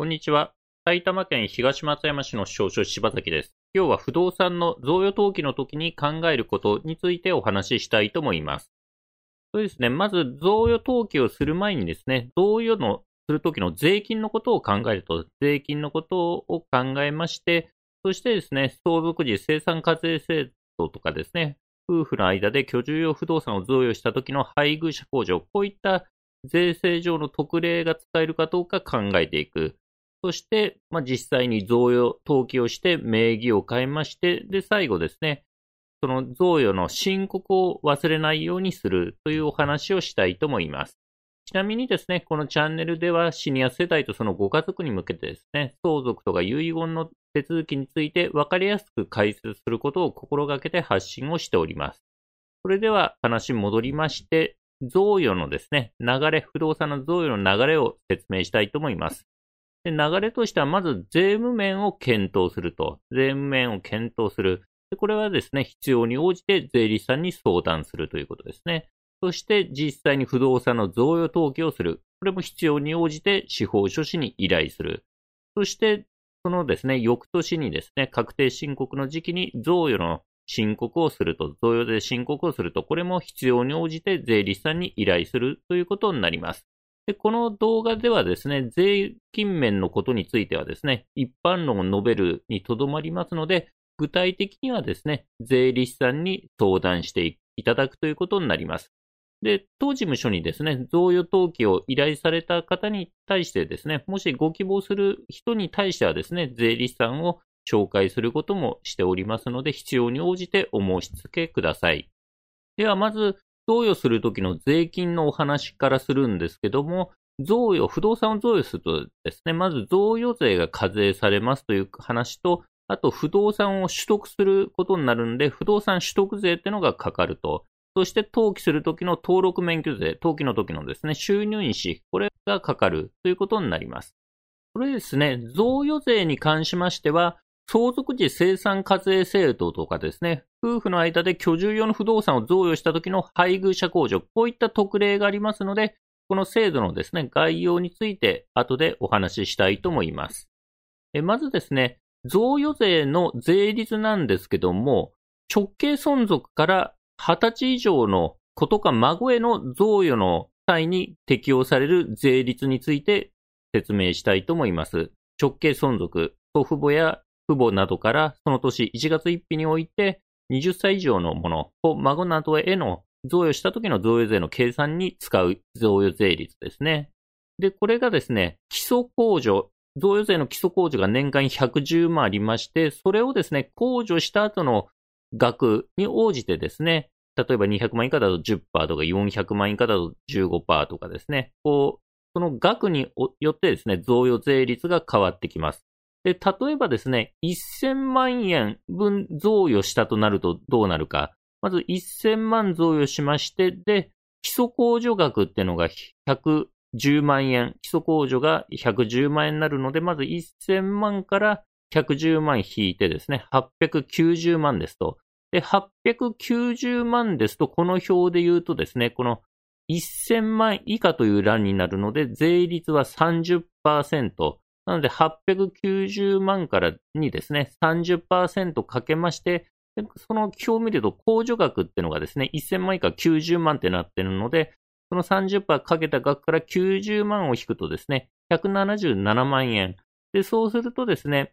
こんにちは。埼玉県東松山市の少々柴崎です。今日は不動産の贈与登記の時に考えることについてお話ししたいと思います。そうですね。まず、贈与登記をする前にですね、贈与のする時の税金のことを考えると、税金のことを考えまして、そしてですね、相続時生産課税制度とかですね、夫婦の間で居住用不動産を贈与した時の配偶者控除、こういった税制上の特例が使えるかどうか考えていく。そして、まあ、実際に贈与登記をして名義を変えまして、で、最後ですね、その贈与の申告を忘れないようにするというお話をしたいと思います。ちなみにですね、このチャンネルではシニア世代とそのご家族に向けてですね、相続とか遺言の手続きについて分かりやすく解説することを心がけて発信をしております。それでは話戻りまして、贈与のですね、流れ、不動産の贈与の流れを説明したいと思います。で流れとしては、まず税務面を検討すると。税務面を検討する。でこれはですね、必要に応じて税理士さんに相談するということですね。そして実際に不動産の贈与登記をする。これも必要に応じて司法書士に依頼する。そして、そのですね、翌年にですね、確定申告の時期に贈与の申告をすると、贈与税申告をすると、これも必要に応じて税理士さんに依頼するということになります。で、この動画ではですね、税金面のことについてはですね、一般論を述べるにとどまりますので、具体的にはですね、税理士さんに相談していただくということになります。で、当事務所にですね、贈与登記を依頼された方に対してですね、もしご希望する人に対してはですね、税理士さんを紹介することもしておりますので、必要に応じてお申し付けください。では、まず、贈与するときの税金のお話からするんですけども、贈与、不動産を贈与するとですね、まず贈与税が課税されますという話と、あと不動産を取得することになるんで、不動産取得税っていうのがかかると。そして登記するときの登録免許税、登記の時のですね、収入印、これがかかるということになります。これですね、贈与税に関しましては、相続時生産課税制度とかですね、夫婦の間で居住用の不動産を贈与した時の配偶者控除、こういった特例がありますので、この制度のですね、概要について後でお話ししたいと思います。えまずですね、贈与税の税率なんですけども、直系存続から20歳以上の子とか孫への贈与の際に適用される税率について説明したいと思います。直系存続、祖父母や父母などからその年1月1日において20歳以上のものを孫などへの贈与した時の贈与税の計算に使う贈与税率ですね。で、これがですね、基礎控除、贈与税の基礎控除が年間110万ありまして、それをですね、控除した後の額に応じてですね、例えば200万以下だと10%とか400万以下だと15%とかですね、こう、その額によってですね、贈与税率が変わってきます。で、例えばですね、1000万円分贈与したとなるとどうなるか。まず1000万贈与しまして、で、基礎控除額っていうのが110万円、基礎控除が110万円になるので、まず1000万から110万引いてですね、890万ですと。で、890万ですと、この表で言うとですね、この1000万以下という欄になるので、税率は30%。なので、890万からにですね、30%かけまして、その表を見ると、控除額っていうのがですね、1000万以下90万ってなってるので、その30%かけた額から90万を引くとですね、177万円。で、そうするとですね、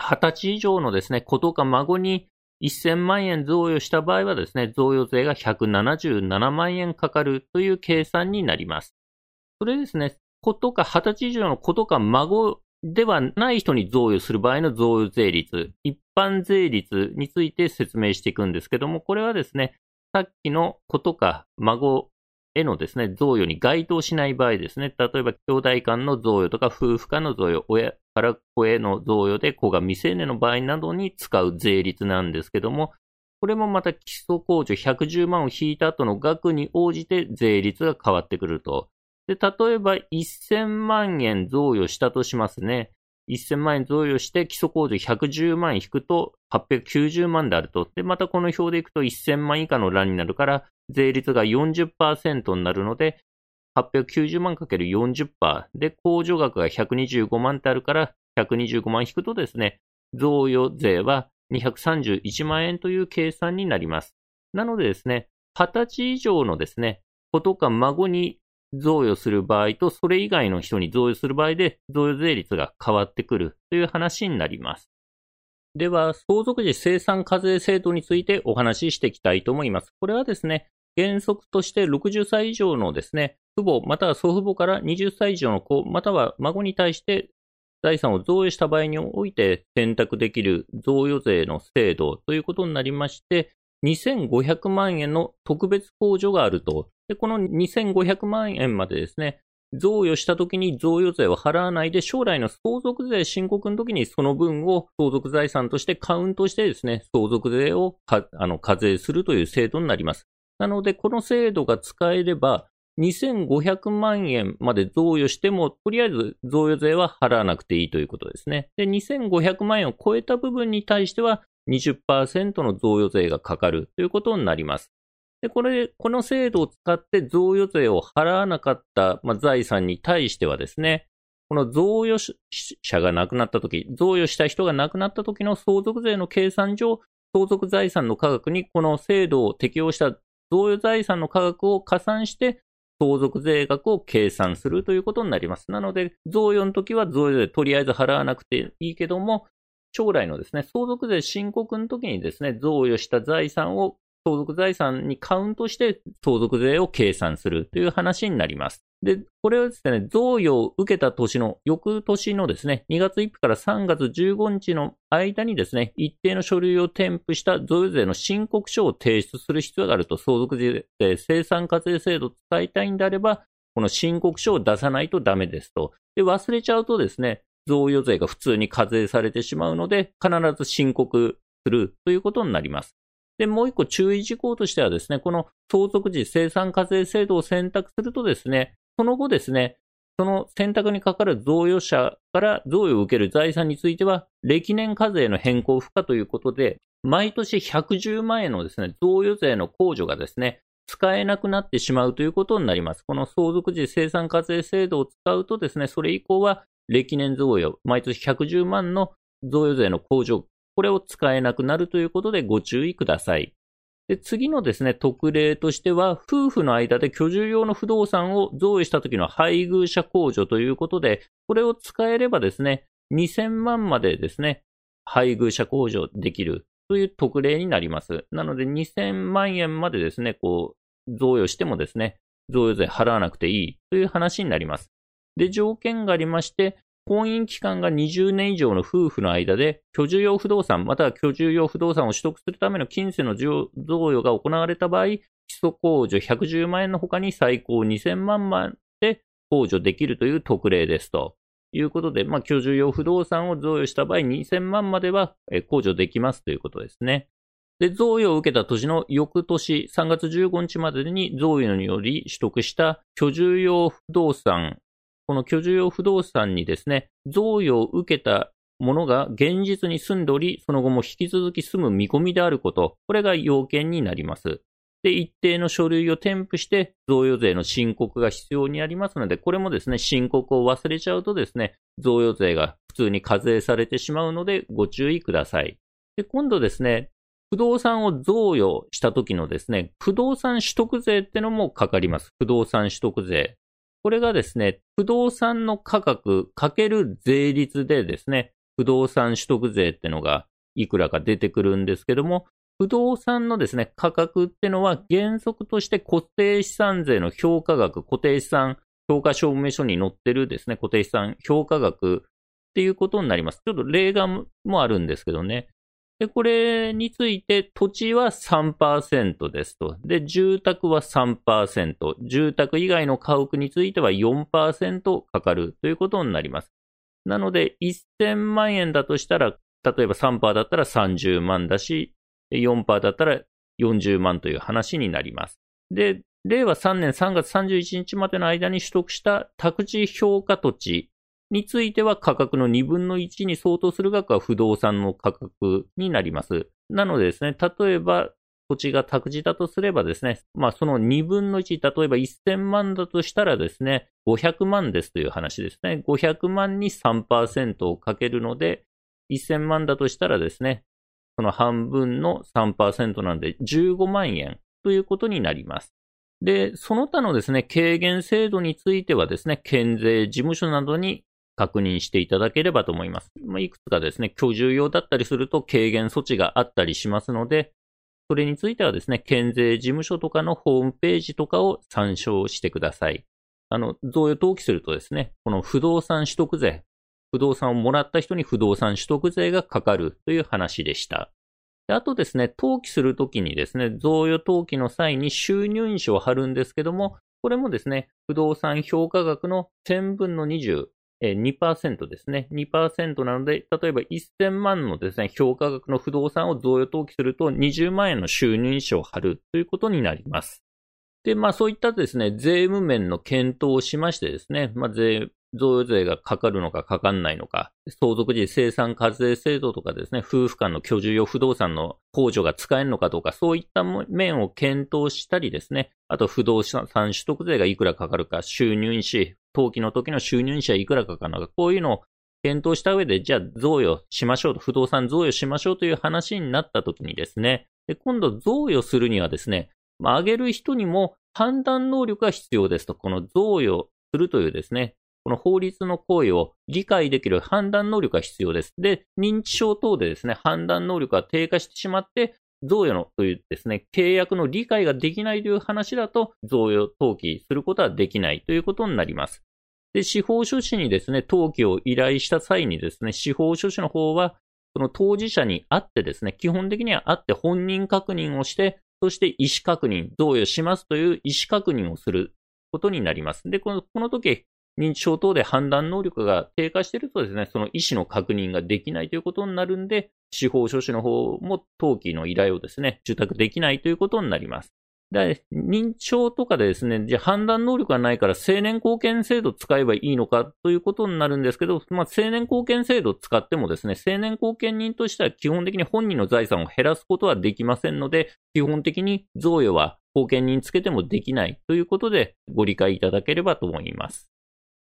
20歳以上のですね、子とか孫に1000万円贈与した場合はですね、贈与税が177万円かかるという計算になります。それですね、子とか20歳以上の子とか孫ではない人に贈与する場合の贈与税率、一般税率について説明していくんですけども、これはですね、さっきの子とか孫へのですね、贈与に該当しない場合ですね、例えば兄弟間の贈与とか夫婦間の贈与、親から子への贈与で子が未成年の場合などに使う税率なんですけども、これもまた基礎控除110万を引いた後の額に応じて税率が変わってくると。で、例えば1000万円贈与したとしますね。1000万円贈与して基礎控除110万引くと890万であると。で、またこの表でいくと1000万以下の欄になるから税率が40%になるので、890万かける40%で、控除額が125万ってあるから、125万引くとですね、贈与税は231万円という計算になります。なのでですね、20歳以上のですね、子とか孫に贈与する場合と、それ以外の人に贈与する場合で、贈与税率が変わってくるという話になります。では、相続時生産課税制度についてお話ししていきたいと思います。これはですね、原則として60歳以上のですね、父母または祖父母から20歳以上の子または孫に対して財産を贈与した場合において選択できる贈与税の制度ということになりまして、2500万円の特別控除があると。で、この2500万円までですね、贈与した時に贈与税を払わないで、将来の相続税申告の時にその分を相続財産としてカウントしてですね、相続税をあの課税するという制度になります。なので、この制度が使えれば、2500万円まで贈与しても、とりあえず贈与税は払わなくていいということですね。で、2500万円を超えた部分に対しては20%の贈与税がかかるということになります。で、これ、この制度を使って贈与税を払わなかった、まあ、財産に対してはですね、この贈与者が亡くなったとき、贈与した人が亡くなったときの相続税の計算上、相続財産の価格にこの制度を適用した贈与財産の価格を加算して相続税額を計算するということになります。なので、贈与の時は贈与税とりあえず払わなくていいけども、将来のですね、相続税申告の時にですね、贈与した財産を相続財産にカウントして相続税を計算するという話になります。で、これはですね、贈与を受けた年の、翌年のですね、2月1日から3月15日の間にですね、一定の書類を添付した贈与税の申告書を提出する必要があると、相続税生産課税制度を使いたいんであれば、この申告書を出さないとダメですと。で、忘れちゃうとですね、贈与税が普通に課税されてしまうので、必ず申告するということになります。で、もう一個注意事項としてはですね、この相続時生産課税制度を選択するとですね、その後ですね、その選択にかかる贈与者から贈与を受ける財産については、歴年課税の変更不可ということで、毎年110万円のですね、贈与税の控除がですね、使えなくなってしまうということになります。この相続時生産課税制度を使うとですね、それ以降は歴年贈与、毎年110万の贈与税の控除、これを使えなくなるということでご注意ください。で、次のですね、特例としては、夫婦の間で居住用の不動産を贈与した時の配偶者控除ということで、これを使えればですね、2000万までですね、配偶者控除できるという特例になります。なので、2000万円までですね、こう、贈与してもですね、贈与税払わなくていいという話になります。で、条件がありまして、婚姻期間が20年以上の夫婦の間で、居住用不動産、または居住用不動産を取得するための金銭の贈与が行われた場合、基礎控除110万円の他に最高2000万まで控除できるという特例ですと。いうことで、まあ、居住用不動産を贈与した場合、2000万までは控除できますということですね。で、贈与を受けた年の翌年3月15日までに贈与により取得した居住用不動産この居住用不動産にですね、贈与を受けたものが現実に住んでおり、その後も引き続き住む見込みであること、これが要件になります。で、一定の書類を添付して贈与税の申告が必要になりますので、これもですね、申告を忘れちゃうとですね、贈与税が普通に課税されてしまうのでご注意ください。で、今度ですね、不動産を贈与した時のですね、不動産取得税ってのもかかります。不動産取得税。これがですね、不動産の価格かける税率でですね、不動産取得税ってのがいくらか出てくるんですけども、不動産のですね、価格ってのは原則として固定資産税の評価額、固定資産評価証明書に載ってるですね、固定資産評価額っていうことになります。ちょっと例外もあるんですけどね。で、これについて土地は3%ですと。で、住宅は3%。住宅以外の家屋については4%かかるということになります。なので、1000万円だとしたら、例えば3%だったら30万だし、4%だったら40万という話になります。で、令和3年3月31日までの間に取得した宅地評価土地については価格の2分の1に相当する額は不動産の価格になります。なのでですね、例えば土地が託児だとすればですね、まあその2分の1、例えば1000万だとしたらですね、500万ですという話ですね。500万に3%をかけるので、1000万だとしたらですね、その半分の3%なんで15万円ということになります。で、その他のですね、軽減制度についてはですね、県税事務所などに確認していただければと思います。まあ、いくつかですね、居住用だったりすると軽減措置があったりしますので、それについてはですね、県税事務所とかのホームページとかを参照してください。あの、贈与登記するとですね、この不動産取得税、不動産をもらった人に不動産取得税がかかるという話でした。であとですね、登記するときにですね、贈与登記の際に収入印紙を貼るんですけども、これもですね、不動産評価額の1000分の20、2%ですね。2%なので、例えば1000万のですね、評価額の不動産を贈与登記すると20万円の収入印紙を貼るということになります。で、まあそういったですね、税務面の検討をしましてですね、まあ税贈与税がかかるのかかかんないのか、相続時生産課税制度とかですね、夫婦間の居住用不動産の控除が使えるのかどうか、そういった面を検討したりですね、あと不動産取得税がいくらかかるか、収入印紙、登記の時の収入印紙はいくらかかるのか、こういうのを検討した上で、じゃあ贈与しましょうと、不動産贈与しましょうという話になった時にですね、で今度贈与するにはですね、まあ、あげる人にも判断能力が必要ですと、この贈与するというですね、この法律の行為を理解できる判断能力が必要です。で、認知症等でですね、判断能力が低下してしまって、贈与のというですね、契約の理解ができないという話だと、贈与登記することはできないということになります。で、司法書士にですね、登記を依頼した際にですね、司法書士の方は、その当事者に会ってですね、基本的には会って本人確認をして、そして意思確認、贈与しますという意思確認をすることになります。で、このこの時、認知症等で判断能力が低下しているとですね、その意思の確認ができないということになるんで、司法書士の方も登記の依頼をですね、受託できないということになります。で、認知症とかでですね、じゃ判断能力がないから青年貢献制度使えばいいのかということになるんですけど、まあ、青年貢献制度を使ってもですね、青年貢献人としては基本的に本人の財産を減らすことはできませんので、基本的に贈与は貢献人つけてもできないということでご理解いただければと思います。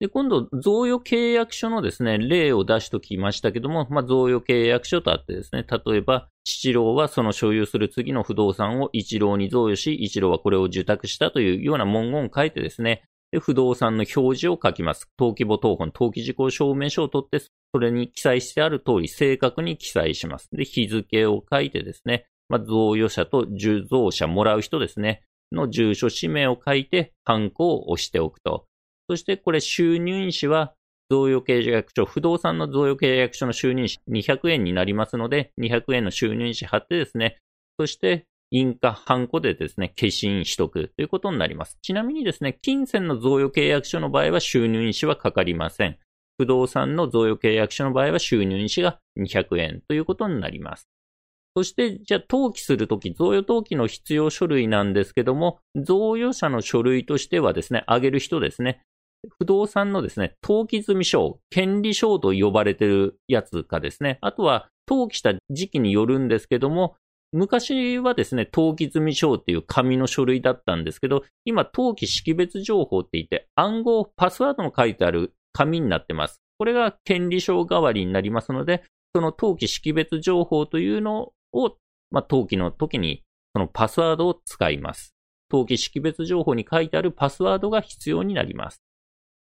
で、今度、贈与契約書のですね、例を出しときましたけども、まあ、贈与契約書とあってですね、例えば、七郎はその所有する次の不動産を一郎に贈与し、一郎はこれを受託したというような文言を書いてですね、で不動産の表示を書きます。登記簿等本、登記事項証明書を取って、それに記載してある通り正確に記載します。で、日付を書いてですね、まあ、贈与者と受贈者、もらう人ですね、の住所、氏名を書いて、ハンコを押しておくと。そしてこれ収入印紙は贈与契約書、不動産の贈与契約書の収入印紙200円になりますので、200円の収入印紙貼ってですね、そして印鑑、ハンコでですね、消印取得ということになります。ちなみにですね、金銭の贈与契約書の場合は収入印紙はかかりません。不動産の贈与契約書の場合は収入印紙が200円ということになります。そして、じゃあ、登記するとき、贈与登記の必要書類なんですけども、贈与者の書類としてはですね、あげる人ですね、不動産のですね、登記済証、権利証と呼ばれてるやつかですね、あとは登記した時期によるんですけども、昔はですね、登記済証っていう紙の書類だったんですけど、今、登記識別情報って言って、暗号、パスワードの書いてある紙になってます。これが権利証代わりになりますので、その登記識別情報というのを、まあ、登記の時に、そのパスワードを使います。登記識別情報に書いてあるパスワードが必要になります。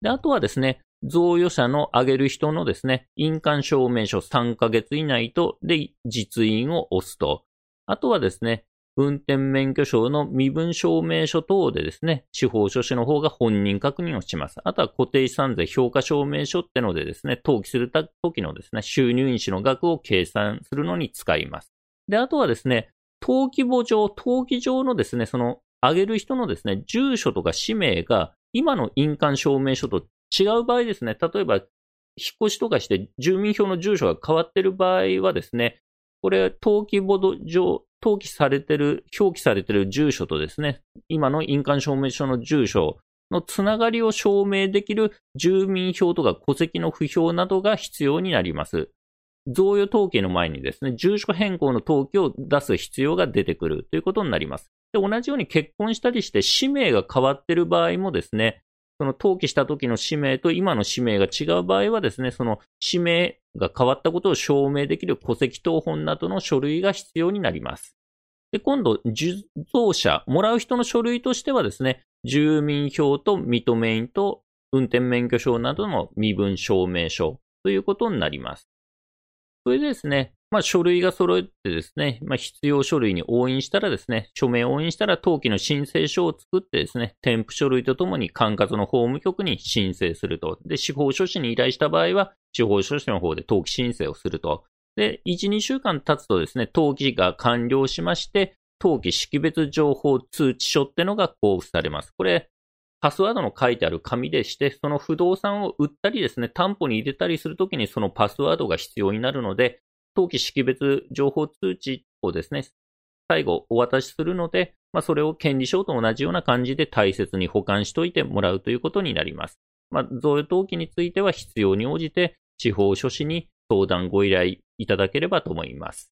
で、あとはですね、贈与者の挙げる人のですね、印鑑証明書3ヶ月以内と、で、実印を押すと。あとはですね、運転免許証の身分証明書等でですね、司法書士の方が本人確認をします。あとは固定資産税評価証明書ってのでですね、登記する時のですね、収入印紙の額を計算するのに使います。で、あとはですね、登記簿上、登記上のですね、その、挙げる人のですね、住所とか氏名が今の印鑑証明書と違う場合ですね、例えば、引っ越しとかして住民票の住所が変わっている場合はですね、これ、登記簿上、登記されてる、表記されてる住所とですね、今の印鑑証明書の住所のつながりを証明できる住民票とか戸籍の不評などが必要になります。贈与登記の前にですね、住所変更の登記を出す必要が出てくるということになります。で、同じように結婚したりして氏名が変わっている場合もですね、その登記した時の氏名と今の氏名が違う場合はですね、その氏名が変わったことを証明できる戸籍謄本などの書類が必要になります。で、今度、受贈者、もらう人の書類としてはですね、住民票と認め印と運転免許証などの身分証明書ということになります。それでですね、まあ、書類が揃えてですね、まあ、必要書類に押印したらですね、署名押印したら登記の申請書を作ってですね、添付書類とともに管轄の法務局に申請すると。で、司法書士に依頼した場合は、司法書士の方で登記申請をすると。で、1、2週間経つとですね、登記が完了しまして、登記識別情報通知書ってのが交付されます。これ、パスワードの書いてある紙でして、その不動産を売ったりですね、担保に入れたりするときにそのパスワードが必要になるので、登記識別情報通知をですね、最後お渡しするので、まあ、それを権利書と同じような感じで大切に保管しておいてもらうということになります。まあ、贈与登記については必要に応じて地方書士に相談ご依頼いただければと思います。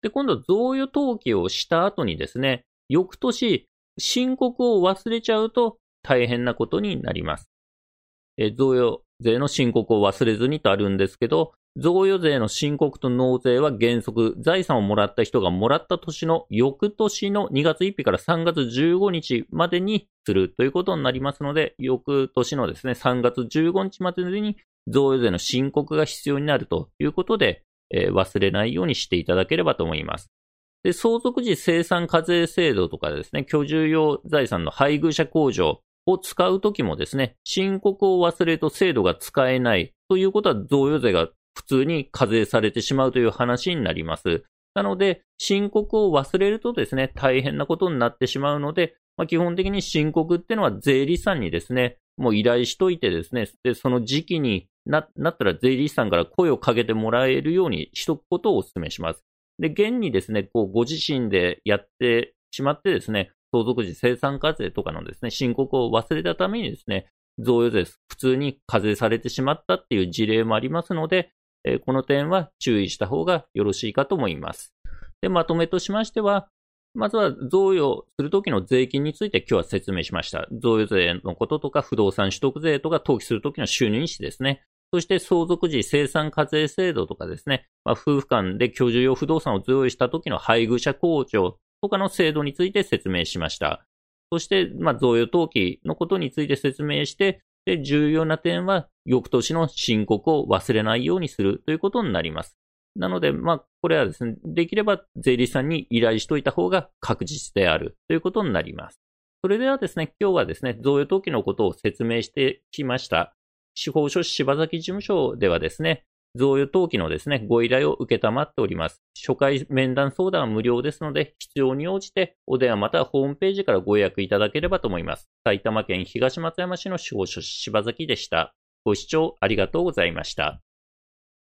で、今度贈与登記をした後にですね、翌年申告を忘れちゃうと大変なことになります。え贈与税の申告を忘れずにとあるんですけど、贈与税の申告と納税は原則、財産をもらった人がもらった年の翌年の2月1日から3月15日までにするということになりますので、翌年のですね、3月15日までに贈与税の申告が必要になるということで、えー、忘れないようにしていただければと思います。で、相続時生産課税制度とかですね、居住用財産の配偶者控除を使うときもですね、申告を忘れると制度が使えないということは贈与税が普通に課税されてしまうという話になります。なので、申告を忘れるとですね、大変なことになってしまうので、まあ、基本的に申告っていうのは税理士さんにですね、もう依頼しといてですね、で、その時期にななったら税理士さんから声をかけてもらえるようにしとくことをお勧めします。で、現にですね、こう、ご自身でやってしまってですね、相続時生産課税とかのですね、申告を忘れたためにですね、贈与税普通に課税されてしまったっていう事例もありますので、えこの点は注意した方がよろしいかと思います。で、まとめとしましては、まずは贈与するときの税金について今日は説明しました。贈与税のこととか不動産取得税とか登記するときの収入印ですね。そして相続時生産課税制度とかですね、まあ、夫婦間で居住用不動産を贈与したときの配偶者控除とかの制度について説明しました。そして、まあ、贈与登記のことについて説明して、で、重要な点は、翌年の申告を忘れないようにするということになります。なので、まあ、これはですね、できれば税理士さんに依頼しといた方が確実であるということになります。それではですね、今日はですね、贈与登記のことを説明してきました。司法書士柴崎事務所ではですね、贈与登記のですね、ご依頼を受けたまっております。初回面談相談は無料ですので、必要に応じてお電話またはホームページからご予約いただければと思います。埼玉県東松山市の司法書士柴崎でした。ご視聴ありがとうございました。